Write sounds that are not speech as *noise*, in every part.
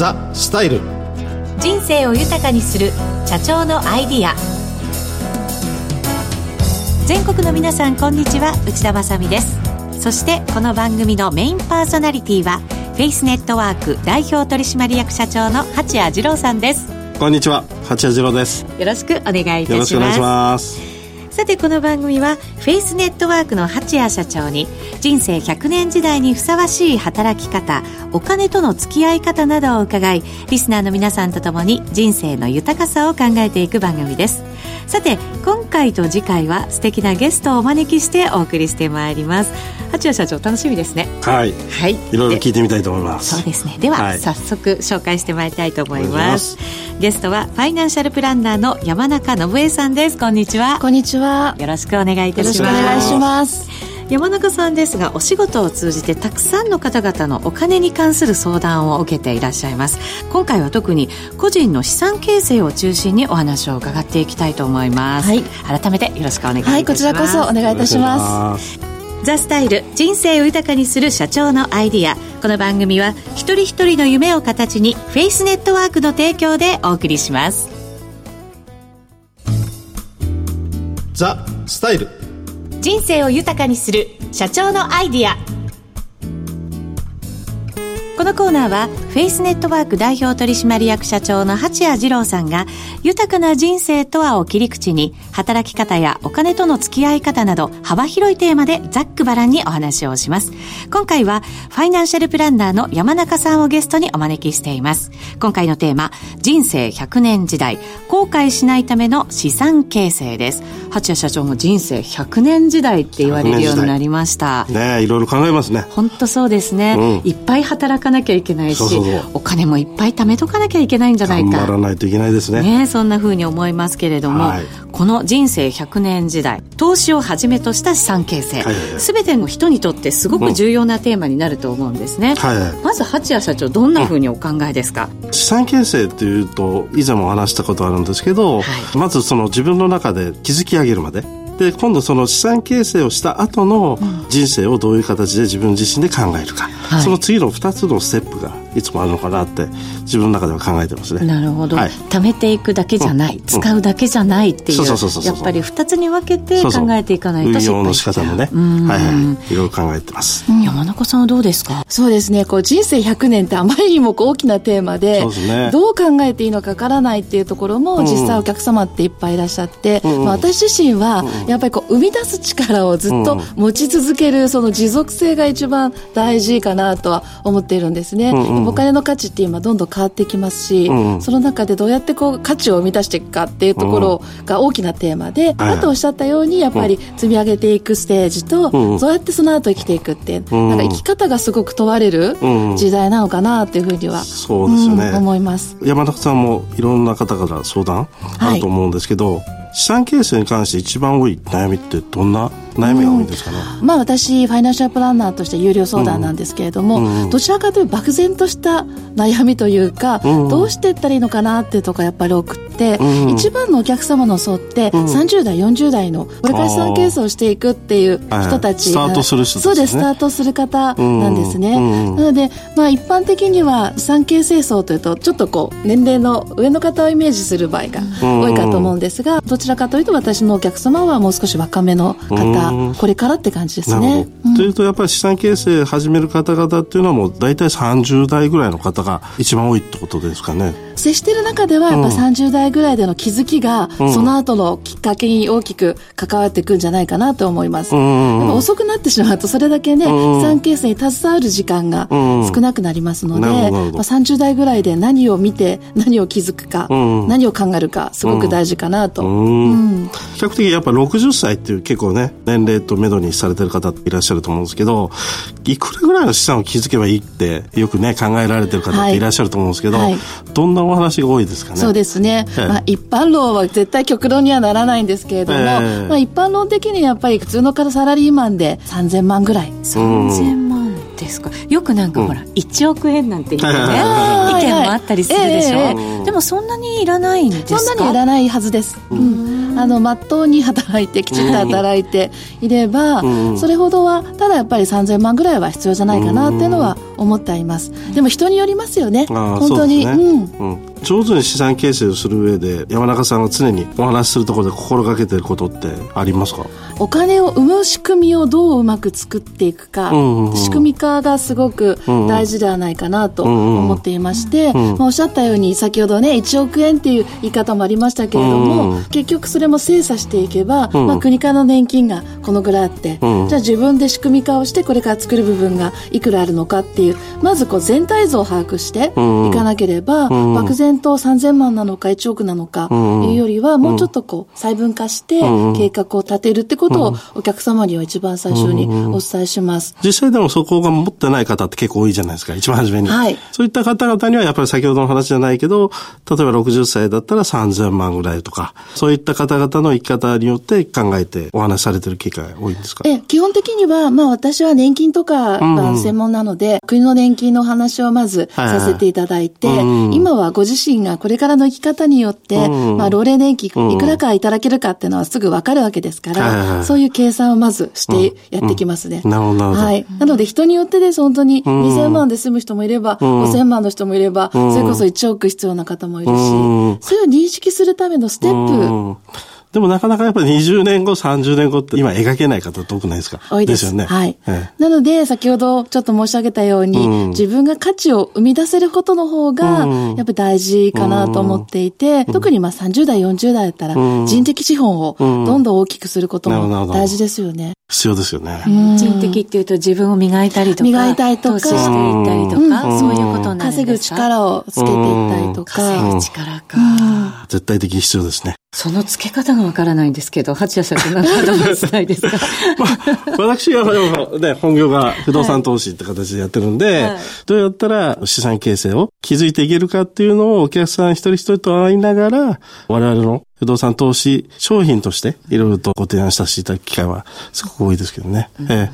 ザ・スタイル。人生を豊かにする社長のアイディア。全国の皆さんこんにちは。内田まさです。そしてこの番組のメインパーソナリティはフェイスネットワーク代表取締役社長の八谷二郎さんです。こんにちは。八谷二郎です。よろしくお願いいたします。よろしくお願いしますさてこの番組はフェイスネットワークの八谷社長に人生100年時代にふさわしい働き方お金との付き合い方などを伺いリスナーの皆さんと共に人生の豊かさを考えていく番組です。さて今回と次回は素敵なゲストをお招きしてお送りしてまいります。八谷社長楽しみですね。はい。はい。いろいろ聞いてみたいと思います。そうですね。では、はい、早速紹介してまいりたいと思います。ゲストはファイナンシャルプランナーの山中信江さんです。こんにちは。こんにちは。よろしくお願いいたします。よろしくお願いします山中さんですがお仕事を通じてたくさんの方々のお金に関する相談を受けていらっしゃいます。今回は特に個人の資産形成を中心にお話を伺っていきたいと思います、はい、改めてよろしくお願いします。はいこちらこそお願いいたします。ザ・スタイル人生を豊かにする社長のアイディア。この番組は一人一人の夢を形にフェイスネットワークの提供でお送りします。ザ・スタイル人生を豊かにする社長のアイディア。このコーナーはフェイスネットワーク代表取締役社長の八谷二郎さんが豊かな人生とはを切り口に働き方やお金との付き合い方など幅広いテーマでざっくばらんにお話をします。今回はファイナンシャルプランナーの山中さんをゲストにお招きしています。今回のテーマ人生100年時代後悔しないための資産形成です。八谷社長も人生100年時代って言われるようになりました。ねいろいろ考えますね。本当そうですね、うん、いっぱい働かなきゃいけないしお金もいっぱい貯めとかなきゃいけないんじゃないか。頑張らないといけないですね。ねそんなふうに思いますけれども、はい、この人生100年時代投資をはじめとした資産形成、はいはい、全ての人にとってすごく重要なテーマになると思うんですね、うん。はいはい、まず八谷社長どんなふうにお考えですか、うん、資産形成っていうと以前も話したことあるんですけど、はい、まずその自分の中で築き上げるまでで今度その資産形成をした後の人生をどういう形で自分自身で考えるか、はい、その次の2つのステップがいつもあるのかなって自分の中では考えてますね。なるほど、はい、貯めていくだけじゃない、うん、使うだけじゃないっていうやっぱり2つに分けて考えていかないと運用の仕方もね。はいはいい。ろいろ考えてます、うん、山中さんはどうですか？そうですね。こう人生100年ってあまりにも大きなテーマでね、どう考えていいのかわからないっていうところも実際お客様っていっぱいいらっしゃって、うん、まあ、私自身はやっぱりこう生み出す力をずっと持ち続けるその持続性が一番大事かなとは思っているんですね、お金の価値って今どんどん変わってきますし、うん、その中でどうやってこう価値を生み出していくかっていうところが大きなテーマで、うん、あとおっしゃったようにやっぱり積み上げていくステージと、うん、どうやってその後生きていくって、うん、なんか生き方がすごく問われる時代なのかなっていうふうには、そうですね、思います。山中さんもいろんな方から相談あると思うんですけど、はい資産形成に関して一番多い悩みってどんな悩みが多いですかね、うん、まあ私ファイナンシャルプランナーとして有料相談なんですけれども、うん、どちらかというと漠然とした悩みというか、うん、どうしていったらいいのかなっていうとこやっぱり多くて、一番のお客様の層って、うん、30代40代のこれから資産形成をしていくっていう人たち、はい、スタートする人、ね、そうですスタートする方なんですね、なので、まあ、一般的には資産形成層というとちょっとこう年齢の上の方をイメージする場合が多いかと思うんですが、どちらかというと私のお客様はもう少し若めの方、これからって感じですね。というとやっぱり資産形成始める方々っていうのはもう大体30代ぐらいの方が一番多いってことですかね。接してる中ではやっぱ30代ぐらいでの気づきが、その後のきっかけに大きく関わっていくんじゃないかなと思います。遅くなってしまうとそれだけね、資産形成に携わる時間が少なくなりますので、まあ、30代ぐらいで何を見て何を気づくか、何を考えるかすごく大事かなと。比較的やっぱ60歳っていう結構ね年齢とめどにされてる方いらっしゃると思うんですけどいくらぐらいの資産を築けばいいってよくね考えられてる方ってい。らっしゃると思うんですけど、はい。はい、どんなお話が多いですかね？そうですね、まあ、一般論は絶対極論にはならないんですけれども、えー、まあ、一般論的にやっぱり普通の方サラリーマンで3000万ぐらい。3000万ですか？よくなんかほら、うん、1億円なんていうね意見もあったりするでしょ、えー、でもそんなにいらないんですか？そんなにいらないはずです、うん、あのまっとうに働いてきちんと働いていれば、それほどはただやっぱり3000万ぐらいは必要じゃないかなっていうのは思っています。でも人によりますよね。本当に、ね、うん上手に資産形成をする上で山中さんが常にお話しするところで心がけてることってありますか？お金を生む仕組みをどううまく作っていくか、うんうん、仕組み化がすごく大事ではないかなと思っていまして、うんうん、まあ、おっしゃったように先ほどね1億円っていう言い方もありましたけれども、うんうん、結局それも精査していけば、うん、まあ、国からの年金がこのぐらいあって、うん、じゃあ自分で仕組み化をしてこれから作る部分がいくらあるのかっていうまずこう全体像を把握していかなければ、漠然と3000万なのか1億なのかいうよりは、もうちょっとこう細分化して計画を立てるってことをお客様には一番最初にお伝えします。実際でもそこが持ってない方って結構多いじゃないですか、一番初めに。はい。そういった方々にはやっぱり先ほどの話じゃないけど、例えば60歳だったら3000万ぐらいとか、そういった方々の生き方によって考えてお話しされてる機会多いんですか？え、基本的には、まあ私は年金とかが専門なので、うん、国の年金の話をまずさせていただいて、はいはい、今はご自身がこれからの生き方によって、うん、まあ老齢年金いくらかいただけるかっていうのはすぐわかるわけですから、そういう計算をまずしてやってきますね。なるほど、はい。なので人によってです、本当に2000万で済む人もいれば、5000万の人もいれば、それこそ1億必要な方もいるし、それを認識するためのステップ、でもなかなかやっぱり20年後、30年後って今描けない方って多くないですか？多いです。ですよね。はい。ええ、なので、先ほどちょっと申し上げたように、うん、自分が価値を生み出せることの方が、やっぱり大事かなと思っていて、うん、特にまあ30代、40代だったら、人的資本をどんどん大きくすることも大事ですよね。必要ですよね。人的っていうと自分を磨いたりとか。磨いたりとか。投資していったりとか、そういうことなんですか？稼ぐ力をつけていったりとか。稼ぐ力か。絶対的に必要ですね。その付け方がわからないんですけど、八谷社長なんかアドバイスないですか？*laughs* まあ、私は、ね、本業が不動産投資って形でやってるんで、はい、どうやったら資産形成を築いていけるかっていうのをお客さん一人一人と会いながら、我々の不動産投資商品としていろいろとご提案させていただく機会はすごく多いですけどね。え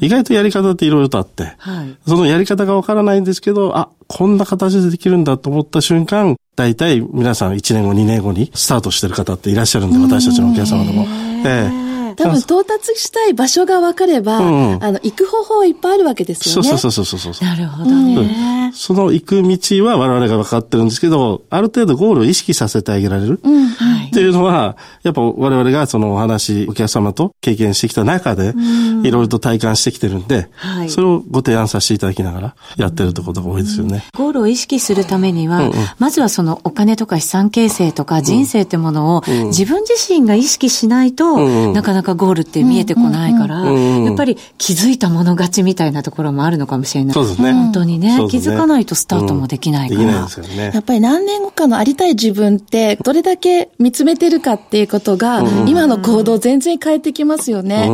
ー、意外とやり方っていろいろとあって、はい、そのやり方がわからないんですけど、あ、こんな形でできるんだと思った瞬間、大体皆さん1年後、2年後にスタートしてる方っていらっしゃるんで、私たちのお客様でも。えー多分到達したい場所が分かれば、うん、あの、行く方法いっぱいあるわけですよね。そうそうそうそうそうなるほどね、うん、その行く道は我々が分かってるんですけど、ある程度ゴールを意識させてあげられる。うん、はい。っていうのは、やっぱ我々がそのお話、お客様と経験してきた中で、いろいろと体感してきてるんで、はい、それをご提案させていただきながらやってるってことが多いですよね。ゴールを意識するためには、うんうん、まずはそのお金とか資産形成とか人生ってものを、自分自身が意識しないと、なかなかゴールって見えててこないから、やっぱり気づいたもの勝ちみたいなところもあるのかもしれない。そうですね。本当にね、ね気づかないとスタートもできないから。できないですよね。やっぱり何年後かのありたい自分って、どれだけ見つめてるかっていうことが、今の行動を全然変えてきますよね。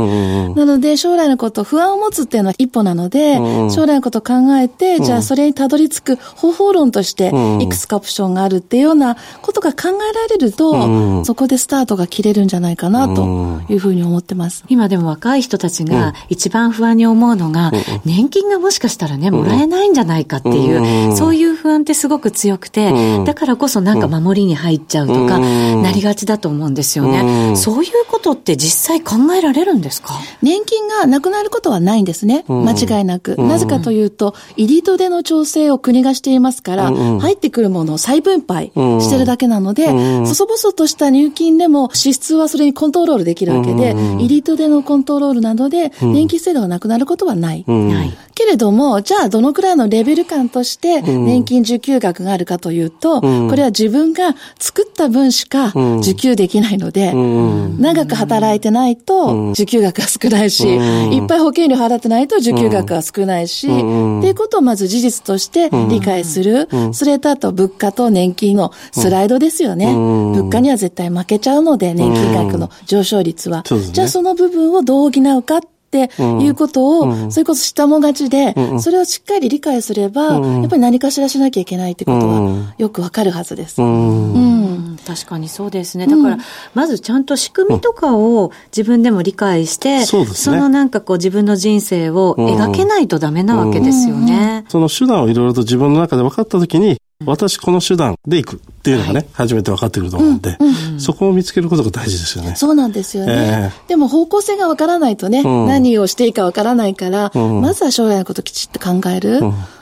なので、将来のこと、不安を持つっていうのは一歩なので、将来のことを考えて、じゃあそれにたどり着く方法論として、いくつかオプションがあるっていうようなことが考えられると、そこでスタートが切れるんじゃないかなというふうに思ってます。今でも若い人たちが一番不安に思うのが、年金がもしかしたらね、もらえないんじゃないかっていう、そういう不安ってすごく強くて、だからこそなんか守りに入っちゃうとか、なりがちだと思うんですよね。そういうことって実際考えられるんですか？年金がなくなることはないんですね。間違いなく。なぜかというと、入りとでの調整を国がしていますから、入ってくるものを再分配してるだけなので、細々とした入金でも支出はそれにコントロールできるわけで、入りとでのコントロールなどで、電気制度がなくなることはない。ない。けれども、じゃあどのくらいのレベル感として年金受給額があるかというと、これは自分が作った分しか受給できないので、長く働いてないと受給額が少ないし、いっぱい保険料払ってないと受給額が少ないし、っていうことをまず事実として理解する。それとあと物価と年金のスライドですよね。物価には絶対負けちゃうので、年金額の上昇率は。じゃあその部分をどう補うかっていうことを、それこそ下もがちで、それをしっかり理解すれば、やっぱり何かしらしなきゃいけないってことはよくわかるはずです。うん確かにそうですね。だから、まずちゃんと仕組みとかを自分でも理解して、そそのなんかこう自分の人生を描けないとダメなわけですよね。その手段をいろいろと自分の中で分かったときに、私この手段でいくっていうのがね、はい、初めて分かってくると思うんで、うん。うん、そこを見つけることが大事ですよね。そうなんですよね。えー、でも方向性が分からないとね、うん、何をしていいか分からないから、うん、まずは将来のこときちっと考える。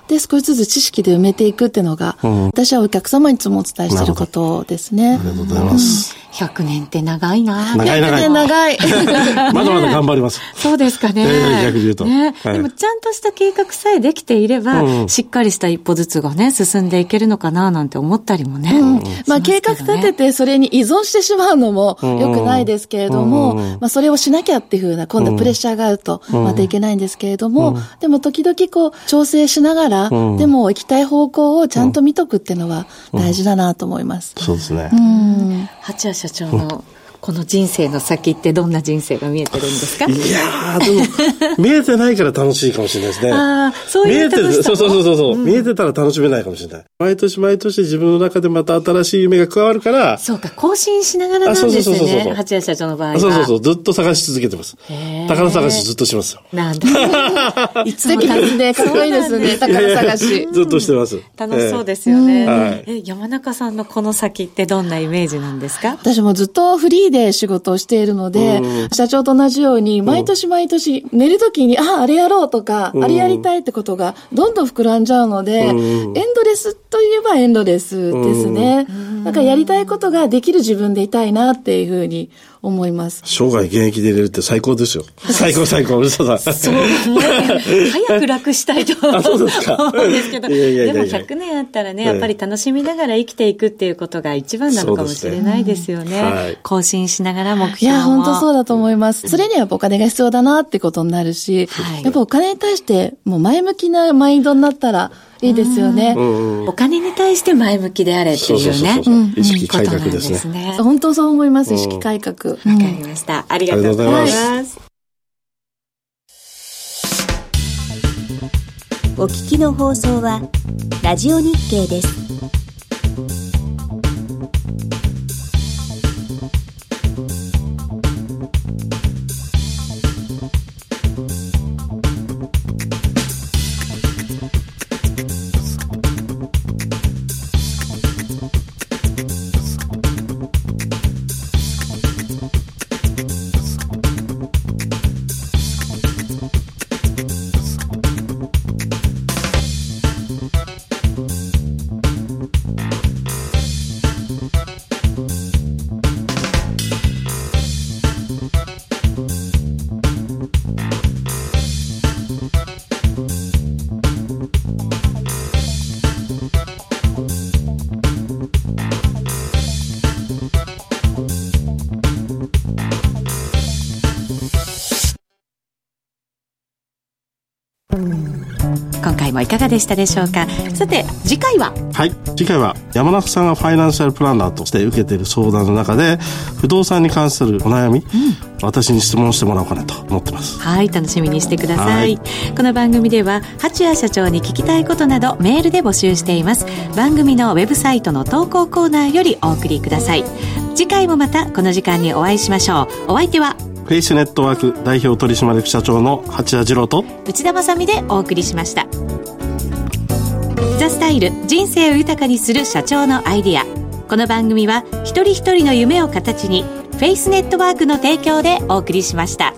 で、少しずつ知識で埋めていくっていうのが、私はお客様にいつもお伝えしていることですね。ありがとうございます。100年って長いな長い長い。100年長い。*laughs* まだまだ頑張ります。そうですかね。逆に言うと。ね、でもちゃんとした計画さえできていれば、しっかりした一歩ずつがね、進んでいけるのかななんて思ったりもね。まあ計画立ててそれに依存してしまうのも良くないですけれども、まあそれをしなきゃっていうふうな、今度はプレッシャーがあると、またいけないんですけれども、でも時々こう、調整しながら、でも行きたい方向をちゃんと見とくっていうのは大事だなと思います。そうですね。八谷社長のこの人生の先ってどんな人生が見えてるんですか？いやでも、*laughs* 見えてないから楽しいかもしれないですね。ああ、そういう見えてそうそうそうそう、うん、見えてたら楽しめないかもしれない。毎年毎年自分の中でまた新しい夢が加わるから。そうか、更新しながらなんですね。そうそうそうそう八谷社長の場合は。そうそうそう、ずっと探し続けてます。宝探しずっとしますよ。なんだ。*laughs* いつも旅でかっこいいですね、宝探し。ずっとしてます。楽しそうですよね。はい、え、山中さんのこの先ってどんなイメージなんですか？私もずっとフリーで仕事をしているので、社長と同じように、毎年毎年、寝るときに、ああ、あれやろうとか、あれやりたいってことが、どんどん膨らんじゃうので、エンドレスといえばエンドレスですね。なんかやりたいことができる自分でいたいなっていうふうに思います。生涯現役で入れるって最高ですよ。*laughs* 最高最高、嘘だ。そう、早く楽したいと思う *laughs* んですけど、でも100年あったらね、やっぱり楽しみながら生きていくっていうことが一番なのかもしれないですよね。しながら目標いや、本当そうだと思います。それにはやっぱお金が必要だなってことになるし、はい、やっぱお金に対してもう前向きなマインドになったら、いいですよね。お金に対して前向きであれっていうね。意識改革ですね。本当そう思います、意識改革。わかりました。ありがとうございます。お聞きの放送は、ラジオ日経です。もいかがでしたでしょうか？さて次回は？はい。次回は山中さんがファイナンシャルプランナーとして受けている相談の中で不動産に関するお悩み、うん、私に質問してもらおうかなと思ってます。はい楽しみにしてください。この番組では八谷社長に聞きたいことなどメールで募集しています。番組のウェブサイトの投稿コーナーよりお送りください。次回もまたこの時間にお会いしましょう。お相手はフェイスネットワーク代表取締役社長の八谷次郎と内田まさでお送りしましたザスタイル人生を豊かにする社長のアイディアこの番組は一人一人の夢を形にフェイスネットワークの提供でお送りしました。